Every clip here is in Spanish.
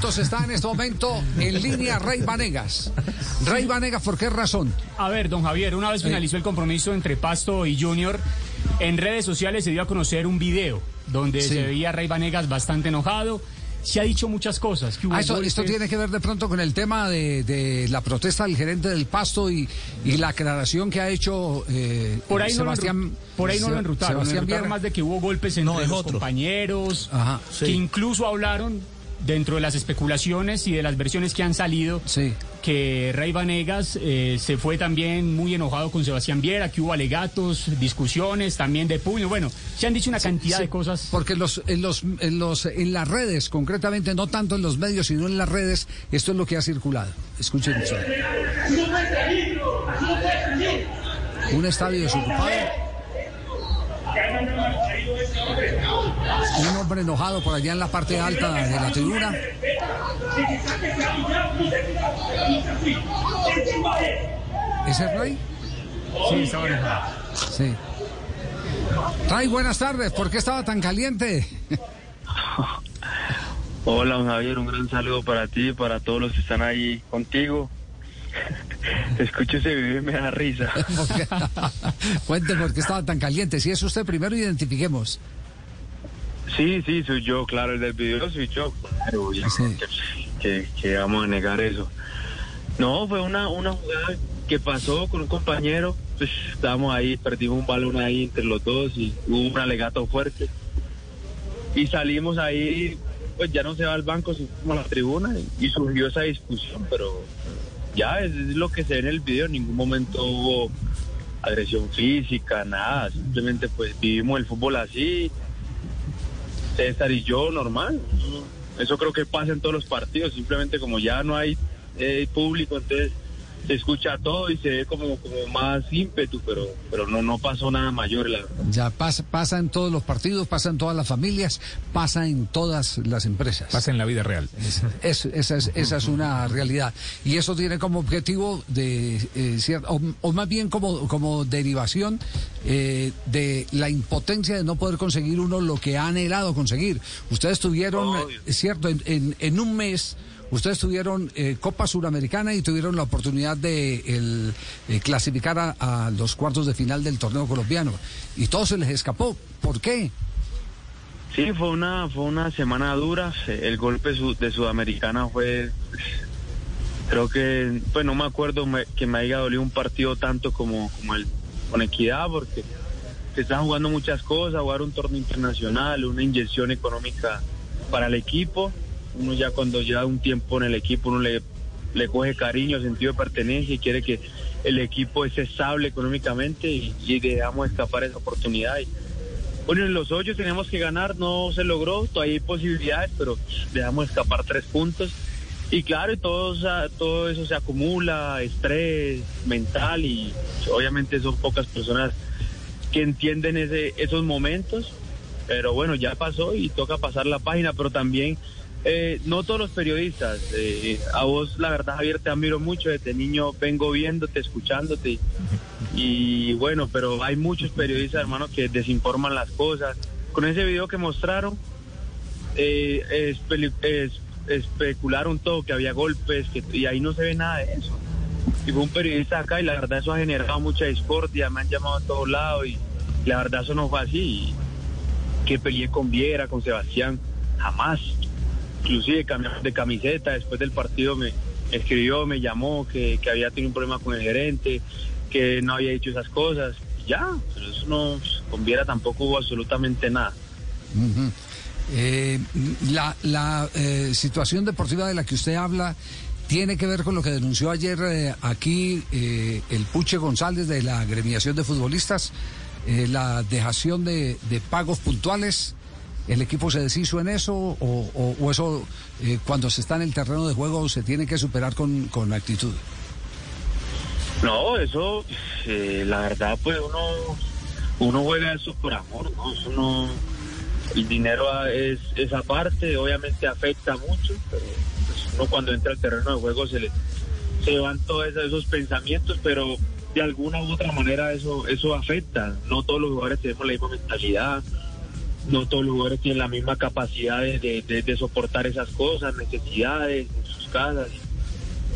Entonces está en este momento en línea Rey Vanegas. Rey Vanegas, ¿por qué razón? A ver, don Javier, una vez finalizó el compromiso entre Pasto y Junior, en redes sociales se dio a conocer un video donde Sí. se veía a Rey Vanegas bastante enojado. Se ha dicho muchas cosas. que hubo Ah, esto, golpes. esto tiene que ver de pronto con el tema de, de la protesta del gerente del Pasto y, y la aclaración que ha hecho eh, Por ahí, no lo, Sebastián, enru- por ahí no lo enrutaron. Sebastián enrutaron más de que hubo golpes entre los compañeros, Ajá, que sí. incluso hablaron dentro de las especulaciones y de las versiones que han salido, Sí. que Rey Vanegas eh, se fue también muy enojado con Sebastián Viera, que hubo alegatos, discusiones también de puño. Bueno, se han dicho una cantidad Sí, de cosas. Porque los, en, los, en, los, en las redes, concretamente, no tanto en los medios, sino en las redes, esto es lo que ha circulado. Escuchen eso. Un estadio desocupado. Un hombre enojado por allá en la parte alta de la tribuna. ¿Ese es Ray? Sí, estaba enojado. Sí. Ray, buenas tardes. ¿Por qué estaba tan caliente? Hola, don Javier, un gran saludo para ti y para todos los que están ahí contigo. Escucho ese video y me da risa. Cuente por qué estaba tan caliente. Si es usted, primero identifiquemos. Sí, sí, soy yo, claro, el del video soy yo. Claro, que, que vamos a negar eso. No, fue una, una jugada que pasó con un compañero. Pues estábamos ahí, perdimos un balón ahí entre los dos y hubo un alegato fuerte. Y salimos ahí, pues ya no se va al banco, sino a la tribuna y surgió esa discusión, pero ya es, lo que se ve en el video. En ningún momento hubo agresión física, nada. Simplemente pues vivimos el fútbol así. César y yo normal. Eso creo que pasa en todos los partidos. Simplemente como ya no hay eh, público, entonces se escucha todo y se ve como, como más ímpetu, pero, pero no, no pasó nada mayor. La, Ya pasa, pasa en todos los partidos, pasa en todas las familias, pasa en todas las empresas. Pasa en la vida real. Es- esa, es, esa es una realidad. Y eso tiene como objetivo de eh, o, o más bien como, como derivación eh, de la impotencia de no poder conseguir uno lo que ha anhelado conseguir. Ustedes tuvieron, es cierto, en, en- en un mes. Ustedes tuvieron eh, Copa Suramericana y tuvieron la oportunidad de eh, clasificar a, los cuartos de final del torneo colombiano. Y todo se les escapó. ¿Por qué? Sí, fue una, fue una semana dura. El golpe de Sudamericana fue, creo que, pues no me acuerdo que me haya dolido un partido tanto como el con Equidad, porque se están jugando muchas cosas, jugar un torneo internacional, una inyección económica para el equipo. Uno ya cuando lleva un tiempo en el equipo, uno le, le coge cariño, sentido de pertenencia y quiere que el equipo esté estable económicamente y, y dejamos escapar esa oportunidad. Bueno, en los ocho teníamos que ganar, no se logró, todavía hay posibilidades, pero dejamos escapar tres puntos. Y claro, todo, todo eso se acumula, estrés mental y obviamente son pocas personas que entienden ese, esos momentos. Pero bueno, ya pasó y toca pasar la página, pero también eh, no todos los periodistas. eh, a vos, la verdad, Javier, te admiro mucho. Desde niño vengo viéndote, escuchándote. Y bueno, pero hay muchos periodistas, hermano, que desinforman las cosas. Con ese video que mostraron, eh, es peli- es- especularon todo, que había golpes, que, y ahí no se ve nada de eso. Y fue un periodista acá y la verdad eso ha generado mucha discordia, me han llamado a todos lados y la verdad eso no fue así. Que peleé con Viera, con Sebastián, jamás. Inclusive cambiamos de camiseta, después del partido me escribió, me llamó que, que había tenido un problema con el gerente, que no había dicho esas cosas. Ya, pero eso no, con Viera tampoco absolutamente nada. Eh, la la eh, situación deportiva de la que usted habla tiene que ver con lo que denunció ayer eh, aquí eh, el Puche González de la agremiación de futbolistas, eh, la dejación de, de pagos puntuales ¿El equipo se deshizo en eso o, eso eh, cuando se está en el terreno de juego se tiene que superar con, con actitud? No, eso, eh, la verdad, pues uno, uno juega eso por amor, ¿no? Eso el dinero es esa parte, obviamente afecta mucho, pero pues, uno cuando entra al terreno de juego se le, se van todos esos pensamientos, pero de alguna u otra manera eso, eso afecta. No todos los jugadores tenemos la misma mentalidad, no todos los jugadores tienen la misma capacidad de, de- de- de soportar esas cosas, necesidades en sus casas.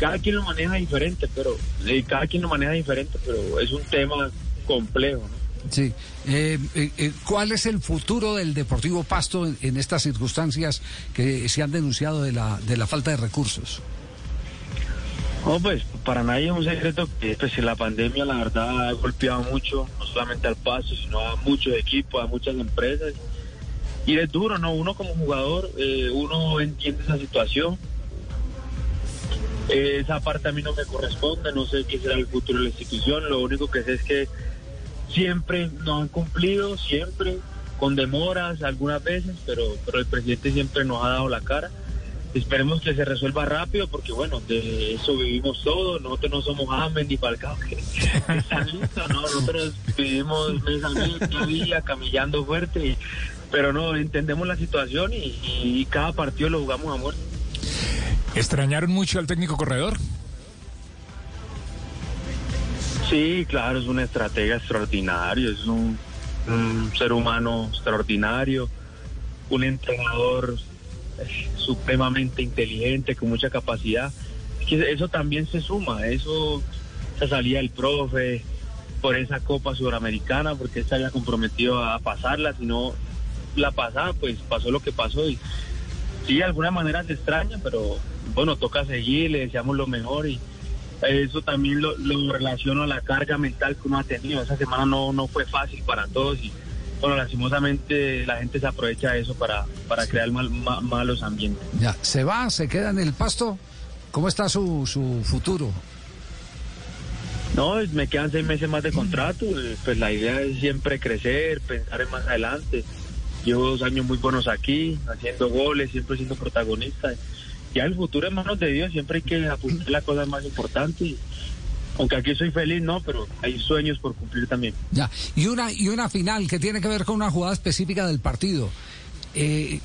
Cada quien lo maneja diferente, pero eh, cada quien lo maneja diferente, pero es un tema complejo. ¿no? Sí. Eh, eh, eh, ¿Cuál es el futuro del Deportivo Pasto en, en estas circunstancias que se han denunciado de la, de la falta de recursos? No, pues para nadie es un secreto que pues, la pandemia la verdad ha golpeado mucho, no solamente al paso, sino a muchos equipos, a muchas empresas. Y es duro, ¿no? Uno como jugador, eh, uno entiende esa situación. Eh, esa parte a mí no me corresponde, no sé qué será el futuro de la institución, lo único que sé es que siempre nos han cumplido, siempre, con demoras algunas veces, pero, pero el presidente siempre nos ha dado la cara. Esperemos que se resuelva rápido porque bueno, de eso vivimos todos, nosotros no somos James ni Falcao que están listos, ¿no? nosotros vivimos mes a mes, día, camillando fuerte, y- pero no, entendemos la situación y, y cada partido lo jugamos a muerte. ¿Extrañaron mucho al técnico corredor? Sí, claro, es un estratega extraordinario, es un, un ser humano extraordinario, un entrenador eh, supremamente inteligente, con mucha capacidad. Eso también se suma, eso, esa salida del profe por esa Copa Sudamericana, porque él se había comprometido a pasarla, si no la pasaba, pues pasó lo que pasó y sí, de alguna manera se extraña, pero bueno, toca seguir, le deseamos lo mejor y eso también lo, lo relaciono a la carga mental que uno ha tenido. Esa semana no, no fue fácil para todos y bueno, lastimosamente la gente se aprovecha de eso para, para crear mal- ma- malos ambientes. Ya, ¿se va? ¿Se queda en el pasto? ¿Cómo está su, su futuro? No, me quedan seis meses más de contrato, eh, pues la idea es siempre crecer, pensar en más adelante. Llevo dos años muy buenos aquí, haciendo goles, siempre siendo protagonista. Ya el futuro en manos de Dios, siempre hay que apuntar la cosa más importante. y- aunque aquí soy feliz, no, pero hay sueños por cumplir también. Ya. Y una, y una final que tiene que ver con una jugada específica del partido. Eh,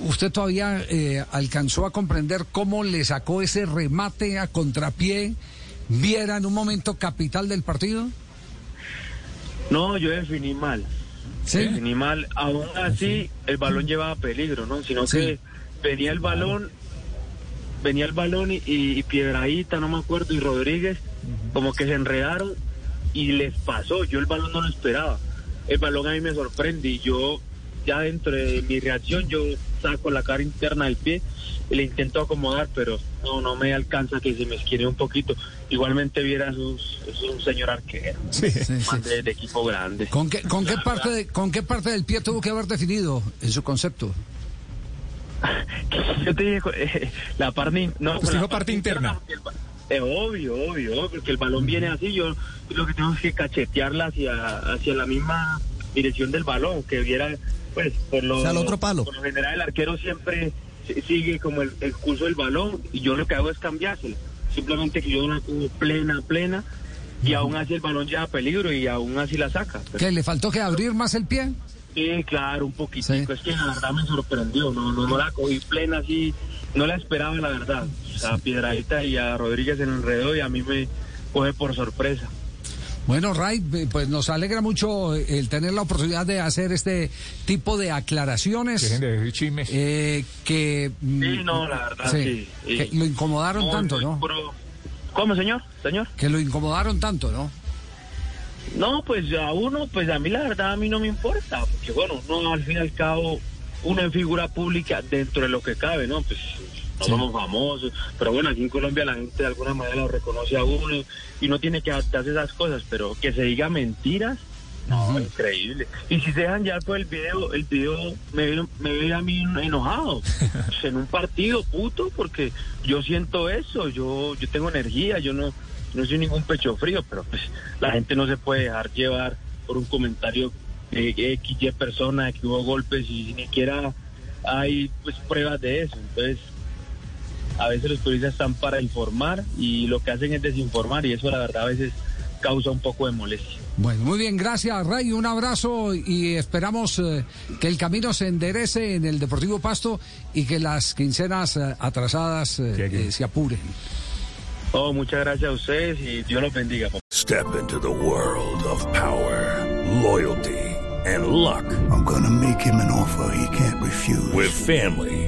¿Usted todavía eh, alcanzó a comprender cómo le sacó ese remate a contrapié? ¿Viera en un momento capital del partido? No, yo definí mal. Sí. Definí mal. Aún así, el balón llevaba peligro, ¿no? Sino Sí. que venía el balón, venía el balón y, y Piedraíta, no me acuerdo, y Rodríguez, como que se enredaron y les pasó. Yo el balón no lo esperaba. El balón a mí me sorprende y yo, ya dentro de mi reacción, yo saco la cara interna del pie y le intento acomodar, pero no, no me alcanza que se me esquine un poquito. Igualmente viera, sus, es un señor arquero, Sí. Sí, sí. más de, de equipo grande. ¿Con qué, con, qué parte de, ¿Con qué parte del pie tuvo que haber definido en su concepto? Yo te dije, eh, la parte, no, la dijo parte interna. ba- eh, obvio, obvio, obvio, porque el balón viene así, yo lo que tengo es que cachetearla hacia, hacia la misma dirección del balón, que viera, pues, por lo, O sea, otro palo. por lo general el arquero siempre si- sigue como el, el curso del balón, y yo lo que hago es cambiársela, simplemente que yo la pongo plena, plena, y aún así el balón lleva peligro y aún así la saca. Pero- ¿Que le faltó que abrir más el pie? Sí, claro, un poquitico. Sí. Es que la verdad me sorprendió. No, no, no la cogí plena así. No la esperaba, la verdad. A Piedradita y a Rodríguez en el enredo y a mí me coge por sorpresa. Bueno, Ray, eh, pues nos alegra mucho el tener la oportunidad de hacer este tipo de aclaraciones. Dejen de decir chismes. eh, que, mm, Sí, no, la verdad, sí. sí. que lo incomodaron No, tanto, ¿no? puro- ¿Cómo, señor? Señor. Que lo incomodaron tanto, ¿no? No, pues a uno, pues a mí la verdad a mí no me importa, porque bueno, uno al fin y al cabo, uno en figura pública dentro de lo que cabe, ¿no? Pues no Sí. somos famosos, pero bueno, aquí en Colombia la gente de alguna manera lo reconoce a uno y no tiene que adaptarse a esas cosas, pero que se diga mentiras, no, increíble. Y si se dejan ya por el video, el video me ve, me ve a mí enojado, Pues, en un partido, puto, porque yo siento eso, yo, yo tengo energía, yo no, no soy ningún pecho frío, pero pues la gente no se puede dejar llevar por un comentario eh, X, Y persona, que hubo golpes y ni siquiera hay pues pruebas de eso. Entonces, a veces los periodistas están para informar y lo que hacen es desinformar y eso la verdad a veces causa un poco de molestia. Bueno, muy bien, gracias Ray, un abrazo y esperamos eh, que el camino se enderece en el Deportivo Pasto y que las quincenas eh, atrasadas eh, eh, se apuren. Oh, muchas gracias a ustedes y Dios los bendiga. Step into the world of power, loyalty, and luck. I'm gonna make him an offer he can't refuse. With family,